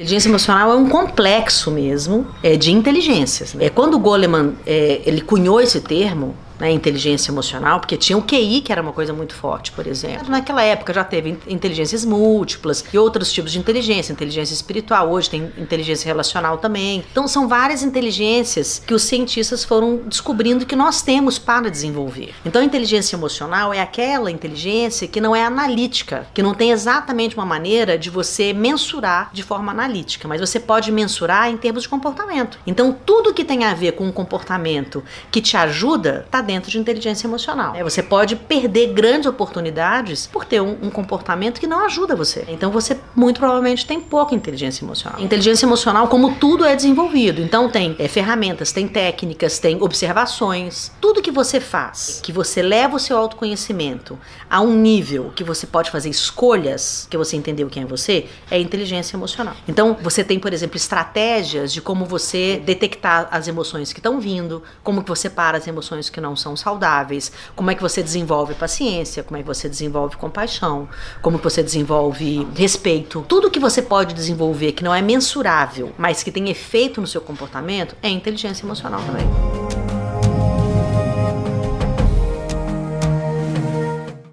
Inteligência emocional é um complexo mesmo é, de inteligências. É, quando o Goleman é, ele cunhou esse termo, né, inteligência emocional, porque tinha o QI, que era uma coisa muito forte, por exemplo. Naquela época já teve inteligências múltiplas e outros tipos de inteligência, inteligência espiritual, hoje tem inteligência relacional também. Então são várias inteligências que os cientistas foram descobrindo que nós temos para desenvolver. Então a inteligência emocional é aquela inteligência que não é analítica, que não tem exatamente uma maneira de você mensurar de forma analítica, mas você pode mensurar em termos de comportamento. Então tudo que tem a ver com um comportamento que te ajuda está dentro de inteligência emocional. É, você pode perder grandes oportunidades por ter um, um, comportamento que não ajuda você. Então você muito provavelmente tem pouca inteligência emocional. Inteligência emocional, como tudo é desenvolvido, então tem é, ferramentas, tem técnicas, tem observações. Tudo que você faz, que você leva o seu autoconhecimento a um nível que você pode fazer escolhas, que você entendeu quem é você, é inteligência emocional. Então você tem, por exemplo, estratégias de como você detectar as emoções que estão vindo, como que você para as emoções que não são saudáveis, como é que você desenvolve paciência, como é que você desenvolve compaixão, como que você desenvolve respeito. Tudo que você pode desenvolver que não é mensurável, mas que tem efeito no seu comportamento, é inteligência emocional também.